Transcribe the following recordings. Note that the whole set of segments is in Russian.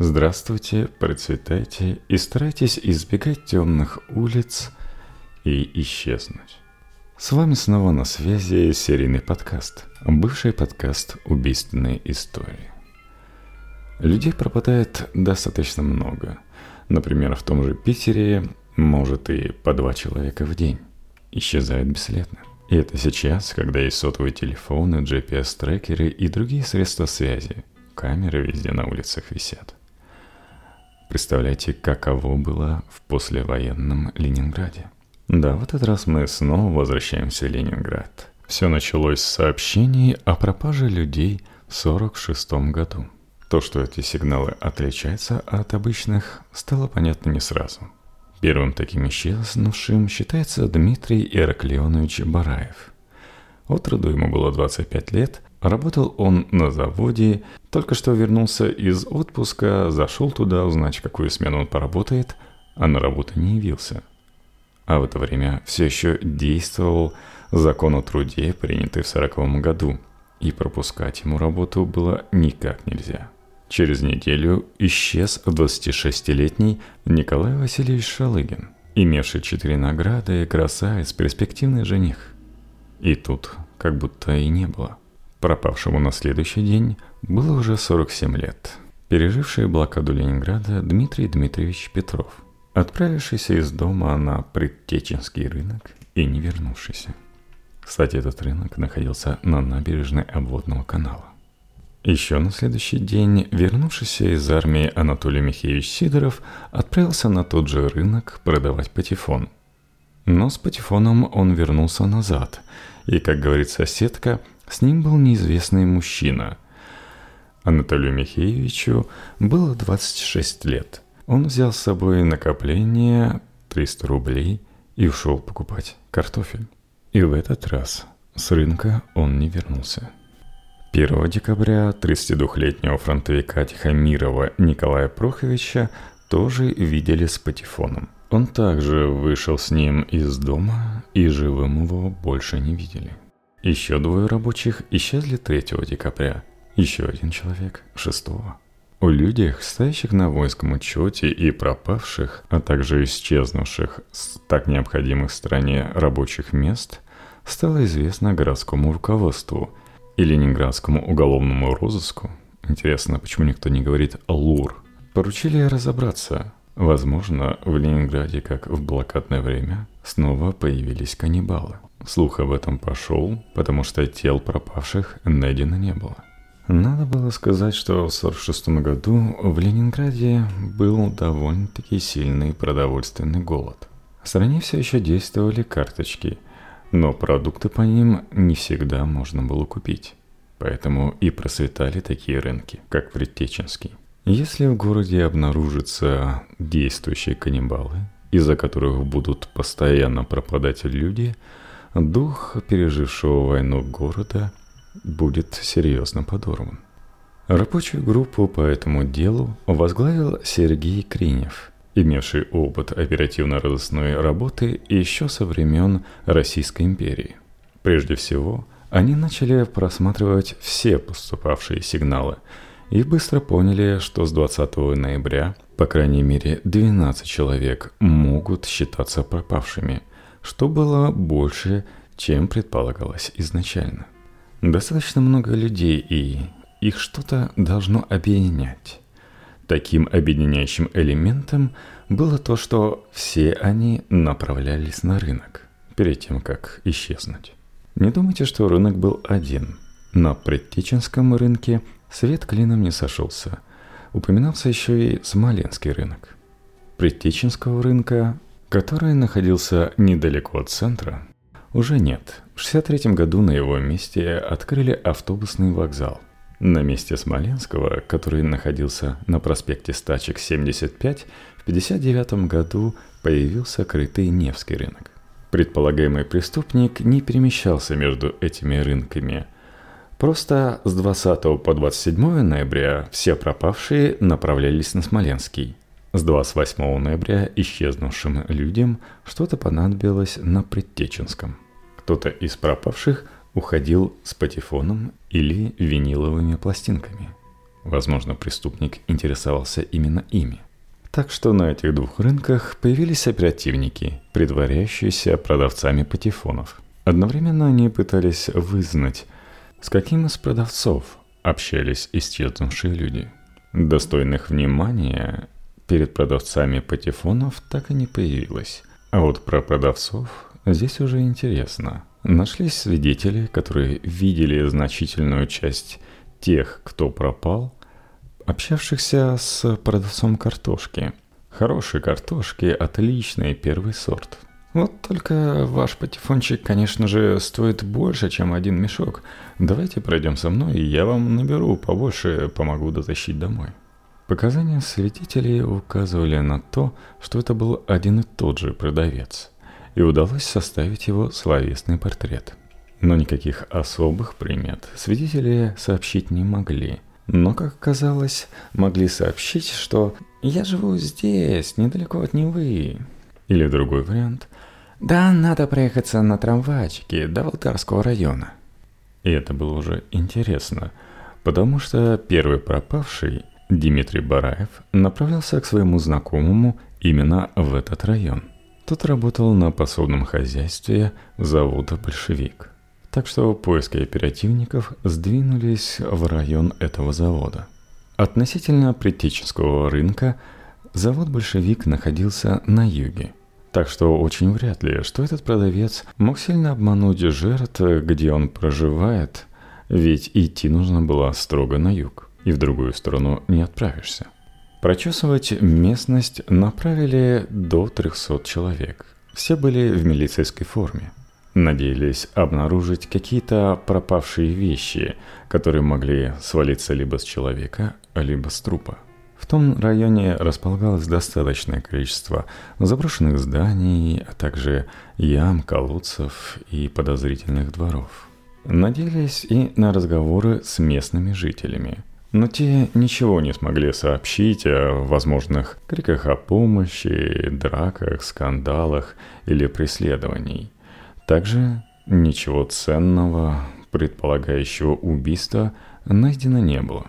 Здравствуйте, процветайте и старайтесь избегать темных улиц и исчезнуть. С вами снова на связи серийный подкаст, бывший подкаст «Убийственные истории». Людей пропадает достаточно много. Например, в том же Питере может и по два человека в день. Исчезают бесследно. И это сейчас, когда есть сотовые телефоны, GPS-трекеры и другие средства связи. Камеры везде на улицах висят. Представляете, каково было в послевоенном Ленинграде? Да, в этот раз мы снова возвращаемся в Ленинград. Все началось с сообщений о пропаже людей в 1946 году. То, что эти сигналы отличаются от обычных, стало понятно не сразу. Первым таким исчезнувшим считается Дмитрий Ираклионович Бараев. От ему было 25 лет, Работал он на заводе, только что вернулся из отпуска, зашел туда узнать, какую смену он поработает, а на работу не явился. А в это время все еще действовал закон о труде, принятый в сороковом году, и пропускать ему работу было никак нельзя. Через неделю исчез 26-летний Николай Васильевич Шалыгин, имевший четыре награды, красавец, перспективный жених. И тут как будто и не было – Пропавшему на следующий день было уже 47 лет. Переживший блокаду Ленинграда Дмитрий Дмитриевич Петров, отправившийся из дома на Предтеченский рынок и не вернувшийся. Кстати, этот рынок находился на набережной обводного канала. Еще на следующий день вернувшийся из армии Анатолий Михеевич Сидоров отправился на тот же рынок продавать патефон. Но с патефоном он вернулся назад, и, как говорит соседка, с ним был неизвестный мужчина. Анатолию Михеевичу было 26 лет. Он взял с собой накопление 300 рублей и ушел покупать картофель. И в этот раз с рынка он не вернулся. 1 декабря 32-летнего фронтовика Тихомирова Николая Проховича тоже видели с патефоном. Он также вышел с ним из дома, и живым его больше не видели. Еще двое рабочих исчезли 3 декабря, еще один человек 6. О людях, стоящих на воинском учете и пропавших, а также исчезнувших с так необходимых стране рабочих мест, стало известно городскому руководству и Ленинградскому уголовному розыску. Интересно, почему никто не говорит «ЛУР»? Поручили разобраться. Возможно, в Ленинграде, как в блокадное время, снова появились каннибалы. Слух об этом пошел, потому что тел пропавших найдено не было. Надо было сказать, что в 1946 году в Ленинграде был довольно-таки сильный продовольственный голод. В стране все еще действовали карточки, но продукты по ним не всегда можно было купить. Поэтому и процветали такие рынки, как Предтеченский. Если в городе обнаружатся действующие каннибалы, из-за которых будут постоянно пропадать люди – дух пережившего войну города будет серьезно подорван. Рабочую группу по этому делу возглавил Сергей Кринев, имевший опыт оперативно-розыскной работы еще со времен Российской империи. Прежде всего, они начали просматривать все поступавшие сигналы и быстро поняли, что с 20 ноября, по крайней мере, 12 человек могут считаться пропавшими – что было больше, чем предполагалось изначально. Достаточно много людей, и их что-то должно объединять. Таким объединяющим элементом было то, что все они направлялись на рынок, перед тем, как исчезнуть. Не думайте, что рынок был один. На Предтеченском рынке свет клином не сошелся. Упоминался еще и Смоленский рынок. Предтеченского рынка который находился недалеко от центра, уже нет. В 63 году на его месте открыли автобусный вокзал. На месте Смоленского, который находился на проспекте Стачек 75, в 59 году появился крытый Невский рынок. Предполагаемый преступник не перемещался между этими рынками. Просто с 20 по 27 ноября все пропавшие направлялись на Смоленский – с 28 ноября исчезнувшим людям что-то понадобилось на Предтеченском. Кто-то из пропавших уходил с патефоном или виниловыми пластинками. Возможно, преступник интересовался именно ими. Так что на этих двух рынках появились оперативники, притворяющиеся продавцами патефонов. Одновременно они пытались вызнать, с каким из продавцов общались исчезнувшие люди. Достойных внимания перед продавцами патефонов так и не появилось. А вот про продавцов здесь уже интересно. Нашлись свидетели, которые видели значительную часть тех, кто пропал, общавшихся с продавцом картошки. Хорошей картошки – отличный первый сорт. Вот только ваш патефончик, конечно же, стоит больше, чем один мешок. Давайте пройдем со мной, и я вам наберу побольше, помогу дотащить домой. Показания свидетелей указывали на то, что это был один и тот же продавец, и удалось составить его словесный портрет. Но никаких особых примет свидетели сообщить не могли – но, как оказалось, могли сообщить, что «я живу здесь, недалеко от Невы». Или другой вариант «да, надо проехаться на трамвайчике до Волтарского района». И это было уже интересно, потому что первый пропавший, Дмитрий Бараев, направлялся к своему знакомому именно в этот район. Тот работал на пособном хозяйстве завода «Большевик». Так что поиски оперативников сдвинулись в район этого завода. Относительно Притеченского рынка завод «Большевик» находился на юге. Так что очень вряд ли, что этот продавец мог сильно обмануть жертв, где он проживает, ведь идти нужно было строго на юг, и в другую сторону не отправишься. Прочесывать местность направили до 300 человек. Все были в милицейской форме. Надеялись обнаружить какие-то пропавшие вещи, которые могли свалиться либо с человека, либо с трупа. В том районе располагалось достаточное количество заброшенных зданий, а также ям, колодцев и подозрительных дворов. Надеялись и на разговоры с местными жителями. Но те ничего не смогли сообщить о возможных криках о помощи, драках, скандалах или преследований – также ничего ценного, предполагающего убийства, найдено не было.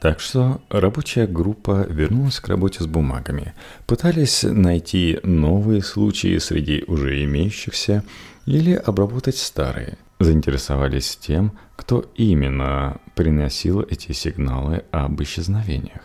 Так что рабочая группа вернулась к работе с бумагами, пытались найти новые случаи среди уже имеющихся или обработать старые. Заинтересовались тем, кто именно приносил эти сигналы об исчезновениях.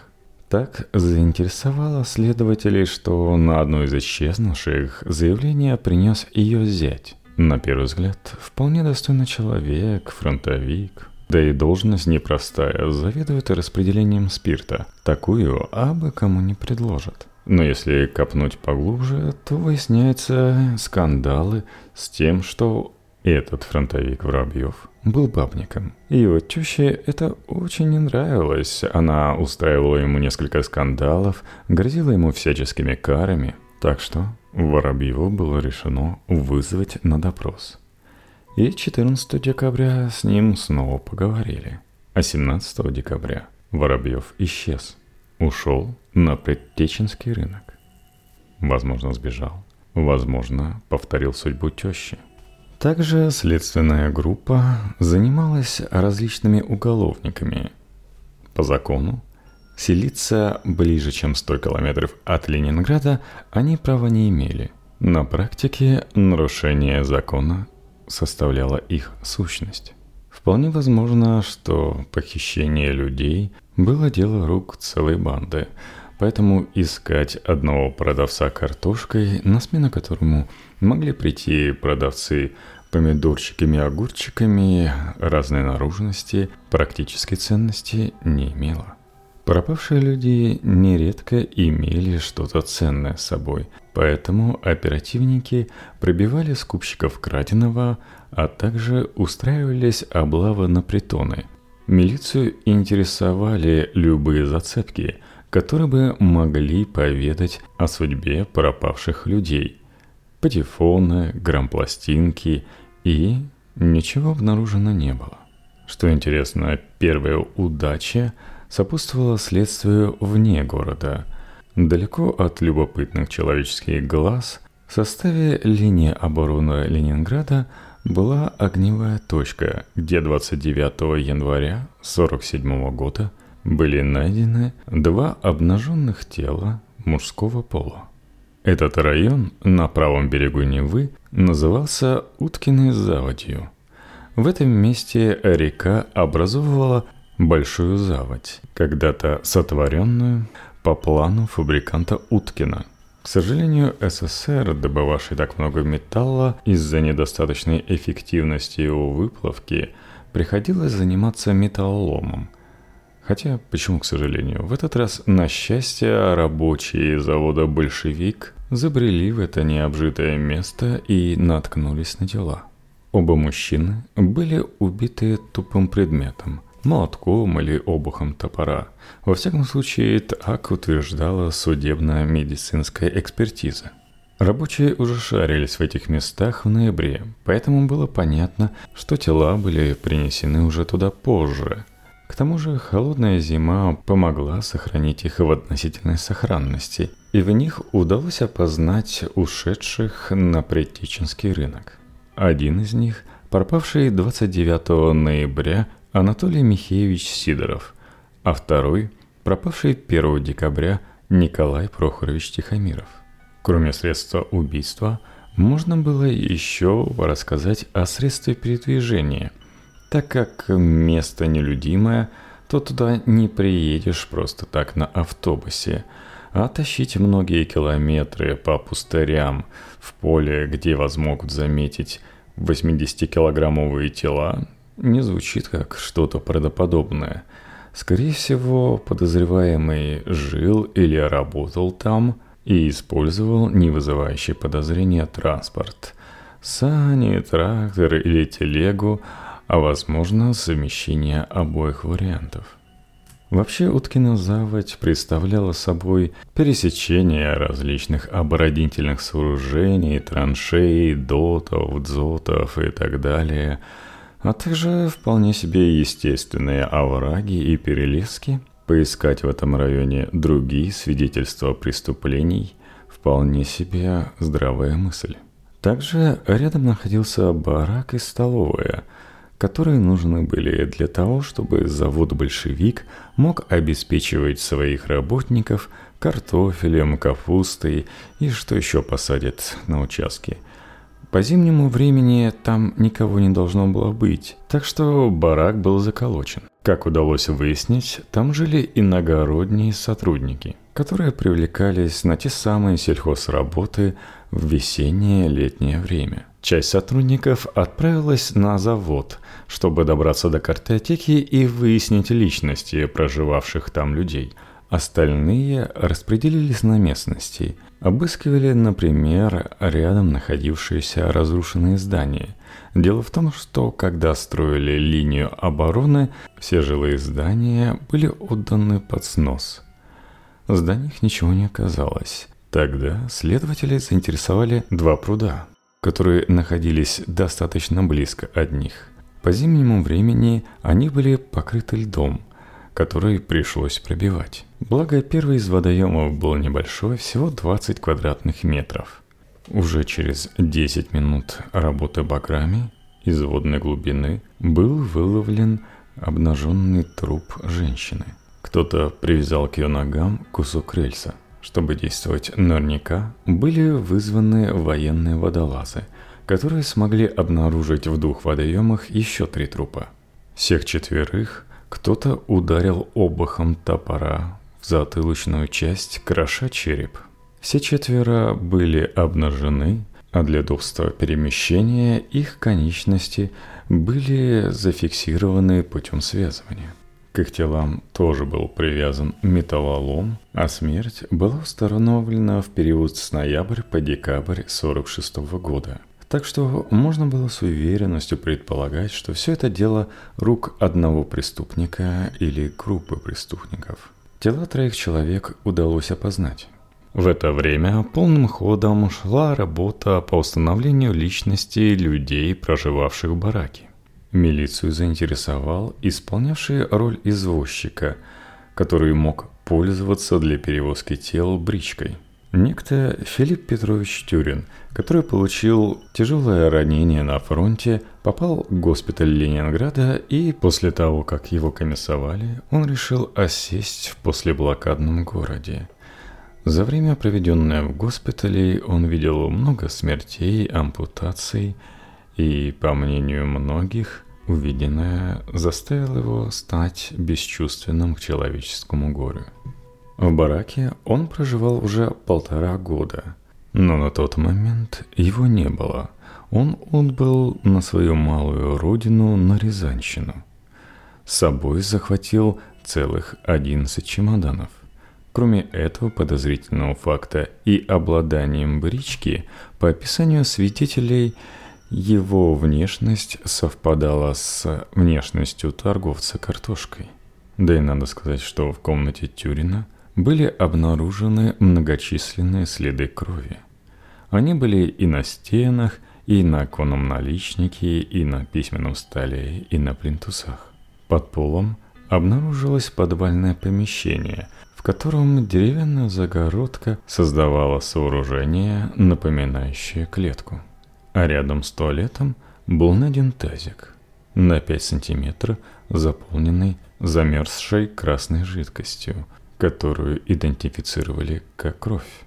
Так заинтересовало следователей, что на одну из исчезнувших заявление принес ее зять. На первый взгляд, вполне достойный человек, фронтовик. Да и должность непростая, заведует распределением спирта. Такую абы кому не предложат. Но если копнуть поглубже, то выясняются скандалы с тем, что этот фронтовик Воробьев был бабником. И его теще это очень не нравилось. Она устраивала ему несколько скандалов, грозила ему всяческими карами. Так что Воробьеву было решено вызвать на допрос. И 14 декабря с ним снова поговорили. А 17 декабря Воробьев исчез. Ушел на Предтеченский рынок. Возможно, сбежал. Возможно, повторил судьбу тещи. Также следственная группа занималась различными уголовниками. По закону Селиться ближе, чем 100 километров от Ленинграда они права не имели. На практике нарушение закона составляло их сущность. Вполне возможно, что похищение людей было дело рук целой банды, поэтому искать одного продавца картошкой, на смену которому могли прийти продавцы помидорчиками и огурчиками разной наружности, практической ценности не имело. Пропавшие люди нередко имели что-то ценное с собой, поэтому оперативники пробивали скупщиков краденого, а также устраивались облавы на притоны. Милицию интересовали любые зацепки, которые бы могли поведать о судьбе пропавших людей. Патефоны, грампластинки и ничего обнаружено не было. Что интересно, первая удача – сопутствовало следствию вне города, далеко от любопытных человеческих глаз, в составе линии обороны Ленинграда была огневая точка, где 29 января 1947 года были найдены два обнаженных тела мужского пола. Этот район на правом берегу Невы назывался Уткиной заводью. В этом месте река образовывала большую заводь, когда-то сотворенную по плану фабриканта Уткина. К сожалению, СССР, добывавший так много металла из-за недостаточной эффективности его выплавки, приходилось заниматься металлоломом – Хотя, почему к сожалению? В этот раз, на счастье, рабочие завода «Большевик» забрели в это необжитое место и наткнулись на дела. Оба мужчины были убиты тупым предметом, молотком или обухом топора. Во всяком случае, так утверждала судебная медицинская экспертиза. Рабочие уже шарились в этих местах в ноябре, поэтому было понятно, что тела были принесены уже туда позже – к тому же холодная зима помогла сохранить их в относительной сохранности, и в них удалось опознать ушедших на Предтеченский рынок. Один из них – пропавший 29 ноября Анатолий Михеевич Сидоров, а второй – пропавший 1 декабря Николай Прохорович Тихомиров. Кроме средства убийства, можно было еще рассказать о средстве передвижения – так как место нелюдимое, то туда не приедешь просто так на автобусе, а тащить многие километры по пустырям в поле, где вас могут заметить 80-килограммовые тела, не звучит как что-то правдоподобное. Скорее всего, подозреваемый жил или работал там и использовал не вызывающий подозрения транспорт. Сани, трактор или телегу – а возможно совмещение обоих вариантов. Вообще Уткина заводь представляла собой пересечение различных оборонительных сооружений, траншей, дотов, дзотов и так далее, а также вполне себе естественные овраги и перелески. Поискать в этом районе другие свидетельства преступлений – вполне себе здравая мысль. Также рядом находился барак и столовая – которые нужны были для того, чтобы завод «Большевик» мог обеспечивать своих работников картофелем, капустой и что еще посадят на участке. По зимнему времени там никого не должно было быть, так что барак был заколочен. Как удалось выяснить, там жили иногородние сотрудники, которые привлекались на те самые сельхозработы в весеннее летнее время – Часть сотрудников отправилась на завод, чтобы добраться до картотеки и выяснить личности проживавших там людей. Остальные распределились на местности, обыскивали, например, рядом находившиеся разрушенные здания. Дело в том, что когда строили линию обороны, все жилые здания были отданы под снос. В зданиях ничего не оказалось. Тогда следователи заинтересовали два пруда – которые находились достаточно близко от них. По зимнему времени они были покрыты льдом, который пришлось пробивать. Благо, первый из водоемов был небольшой, всего 20 квадратных метров. Уже через 10 минут работы баграми из водной глубины был выловлен обнаженный труп женщины. Кто-то привязал к ее ногам кусок рельса – чтобы действовать наверняка, были вызваны военные водолазы, которые смогли обнаружить в двух водоемах еще три трупа. Всех четверых кто-то ударил обухом топора в затылочную часть, кроша череп. Все четверо были обнажены, а для удобства перемещения их конечности были зафиксированы путем связывания. К их телам тоже был привязан металлолом, а смерть была установлена в период с ноябрь по декабрь 46 года. Так что можно было с уверенностью предполагать, что все это дело рук одного преступника или группы преступников. Тела троих человек удалось опознать. В это время полным ходом шла работа по установлению личности людей, проживавших в бараке. Милицию заинтересовал исполнявший роль извозчика, который мог пользоваться для перевозки тел бричкой. некто Филипп Петрович Тюрин, который получил тяжелое ранение на фронте, попал в госпиталь Ленинграда и после того, как его комиссовали, он решил осесть в послеблокадном городе. За время, проведенное в госпитале, он видел много смертей, ампутаций, и, по мнению многих, увиденное заставило его стать бесчувственным к человеческому горю. В бараке он проживал уже полтора года, но на тот момент его не было. Он отбыл на свою малую родину на Рязанщину. С собой захватил целых 11 чемоданов. Кроме этого подозрительного факта и обладанием брички, по описанию свидетелей, его внешность совпадала с внешностью торговца картошкой. Да и надо сказать, что в комнате Тюрина были обнаружены многочисленные следы крови. Они были и на стенах, и на оконном наличнике, и на письменном столе, и на плинтусах. Под полом обнаружилось подвальное помещение, в котором деревянная загородка создавала сооружение, напоминающее клетку. А рядом с туалетом был найден тазик на 5 сантиметров, заполненный замерзшей красной жидкостью, которую идентифицировали как кровь.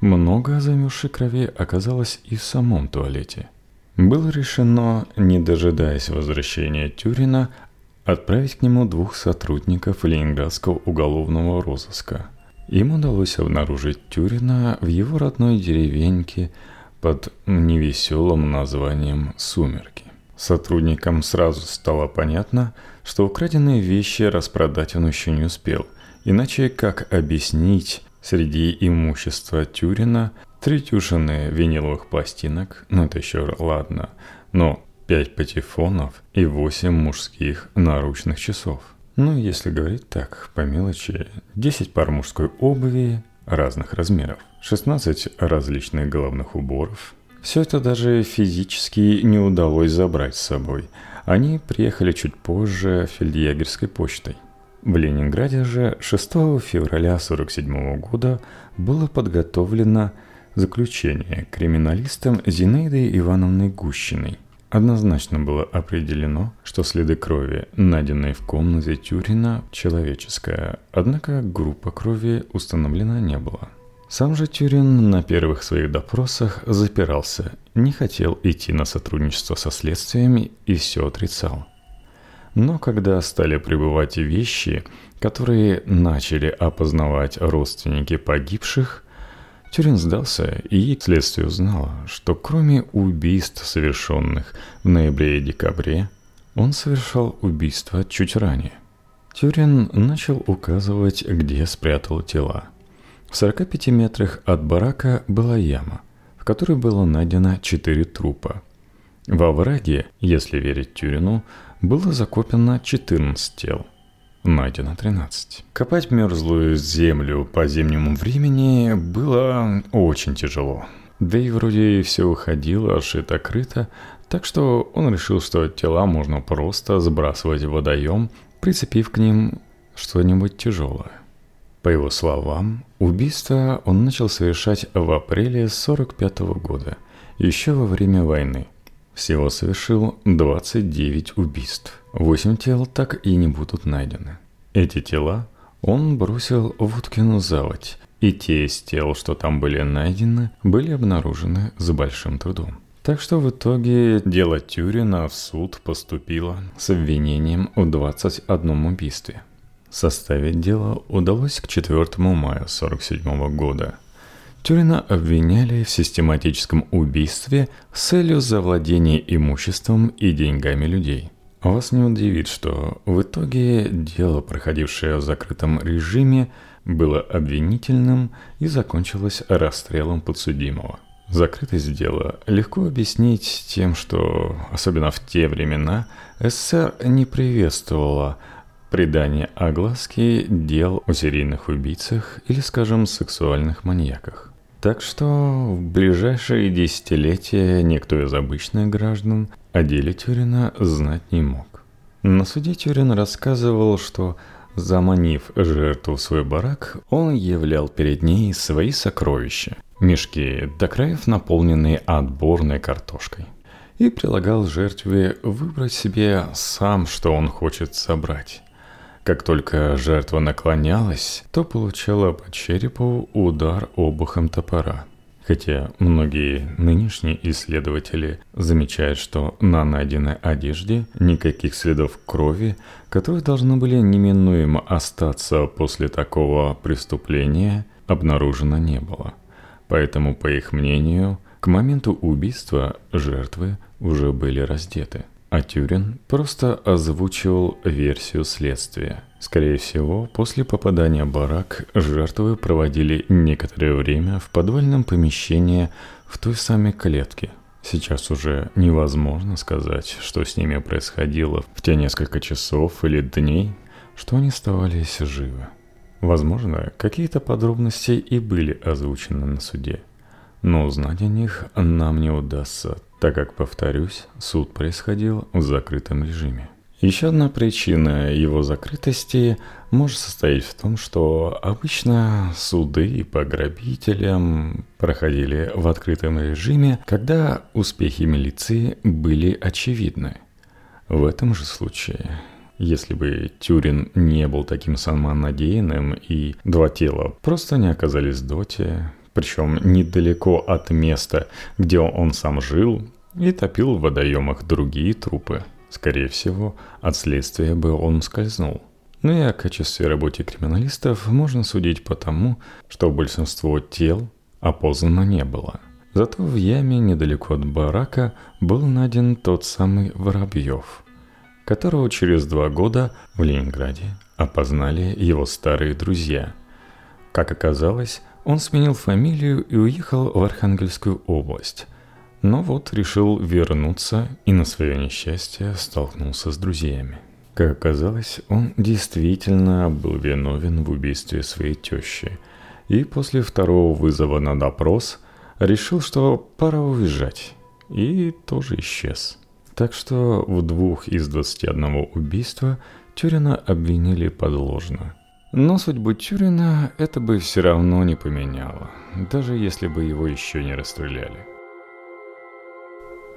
Много замерзшей крови оказалось и в самом туалете. Было решено, не дожидаясь возвращения Тюрина, отправить к нему двух сотрудников Ленинградского уголовного розыска. Им удалось обнаружить Тюрина в его родной деревеньке под невеселым названием «Сумерки». Сотрудникам сразу стало понятно, что украденные вещи распродать он еще не успел – Иначе как объяснить среди имущества Тюрина три тюшины виниловых пластинок, ну это еще ладно, но пять патефонов и восемь мужских наручных часов. Ну, если говорить так, по мелочи, 10 пар мужской обуви разных размеров, 16 различных головных уборов. Все это даже физически не удалось забрать с собой. Они приехали чуть позже фельдъегерской почтой – в Ленинграде же 6 февраля 1947 года было подготовлено заключение криминалистам Зинаидой Ивановной Гущиной. Однозначно было определено, что следы крови, найденные в комнате Тюрина, человеческая, однако группа крови установлена не была. Сам же Тюрин на первых своих допросах запирался, не хотел идти на сотрудничество со следствиями и все отрицал. Но когда стали прибывать вещи, которые начали опознавать родственники погибших, Тюрин сдался и следствие узнало, что кроме убийств, совершенных в ноябре и декабре, он совершал убийство чуть ранее. Тюрин начал указывать, где спрятал тела. В 45 метрах от барака была яма, в которой было найдено четыре трупа. Во враге, если верить Тюрину, было закопано 14 тел. Найдено 13. Копать мерзлую землю по зимнему времени было очень тяжело. Да и вроде все уходило шито-крыто, так что он решил, что тела можно просто сбрасывать в водоем, прицепив к ним что-нибудь тяжелое. По его словам, убийство он начал совершать в апреле 45 года, еще во время войны – всего совершил 29 убийств. 8 тел так и не будут найдены. Эти тела он бросил в Уткину заводь, и те из тел, что там были найдены, были обнаружены с большим трудом. Так что в итоге дело Тюрина в суд поступило с обвинением в 21 убийстве. Составить дело удалось к 4 мая 1947 года – Тюрина обвиняли в систематическом убийстве с целью завладения имуществом и деньгами людей. Вас не удивит, что в итоге дело, проходившее в закрытом режиме, было обвинительным и закончилось расстрелом подсудимого. Закрытость дела легко объяснить тем, что, особенно в те времена, СССР не приветствовала придание огласки дел о серийных убийцах или, скажем, сексуальных маньяках. Так что в ближайшие десятилетия никто из обычных граждан о деле Тюрина знать не мог. На суде Тюрин рассказывал, что Заманив жертву в свой барак, он являл перед ней свои сокровища. Мешки до краев наполненные отборной картошкой. И прилагал жертве выбрать себе сам, что он хочет собрать. Как только жертва наклонялась, то получала по черепу удар обухом топора. Хотя многие нынешние исследователи замечают, что на найденной одежде никаких следов крови, которые должны были неминуемо остаться после такого преступления, обнаружено не было. Поэтому, по их мнению, к моменту убийства жертвы уже были раздеты. А Тюрин просто озвучивал версию следствия. Скорее всего, после попадания барак жертвы проводили некоторое время в подвальном помещении в той самой клетке. Сейчас уже невозможно сказать, что с ними происходило в те несколько часов или дней, что они оставались живы. Возможно, какие-то подробности и были озвучены на суде, но узнать о них нам не удастся, так как, повторюсь, суд происходил в закрытом режиме. Еще одна причина его закрытости может состоять в том, что обычно суды по грабителям проходили в открытом режиме, когда успехи милиции были очевидны. В этом же случае если бы Тюрин не был таким самонадеянным и два тела просто не оказались в доте, причем недалеко от места, где он сам жил, и топил в водоемах другие трупы. Скорее всего, от следствия бы он скользнул. Ну и о качестве работы криминалистов можно судить по тому, что большинство тел опознано не было. Зато в яме недалеко от барака был найден тот самый Воробьев – которого через два года в Ленинграде опознали его старые друзья. Как оказалось, он сменил фамилию и уехал в Архангельскую область. Но вот решил вернуться и на свое несчастье столкнулся с друзьями. Как оказалось, он действительно был виновен в убийстве своей тещи. И после второго вызова на допрос решил, что пора уезжать. И тоже исчез. Так что в двух из 21 убийства Тюрина обвинили подложно. Но судьбу Тюрина это бы все равно не поменяло, даже если бы его еще не расстреляли.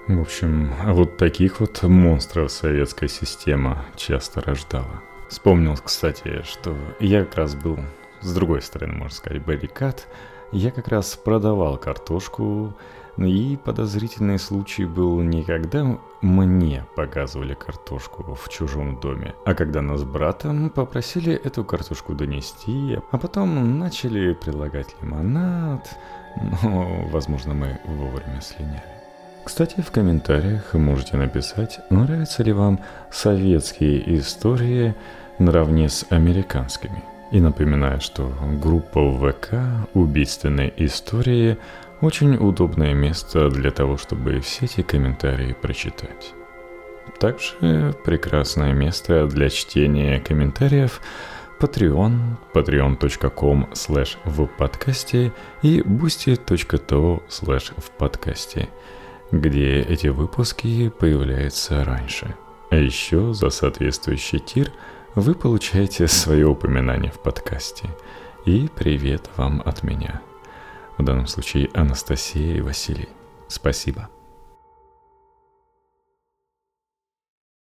В общем, вот таких вот монстров советская система часто рождала. Вспомнил, кстати, что я как раз был с другой стороны, можно сказать, баррикад. Я как раз продавал картошку и подозрительный случай был не когда мне показывали картошку в чужом доме, а когда нас с братом попросили эту картошку донести, а потом начали предлагать лимонад, но, возможно, мы вовремя слиняли. Кстати, в комментариях можете написать, нравятся ли вам советские истории наравне с американскими. И напоминаю, что группа ВК «Убийственные истории» Очень удобное место для того, чтобы все эти комментарии прочитать. Также прекрасное место для чтения комментариев Patreon, patreon.com slash в подкасте и boosty.to slash в подкасте, где эти выпуски появляются раньше. А еще за соответствующий тир вы получаете свое упоминание в подкасте. И привет вам от меня – в данном случае Анастасия и Василий. Спасибо.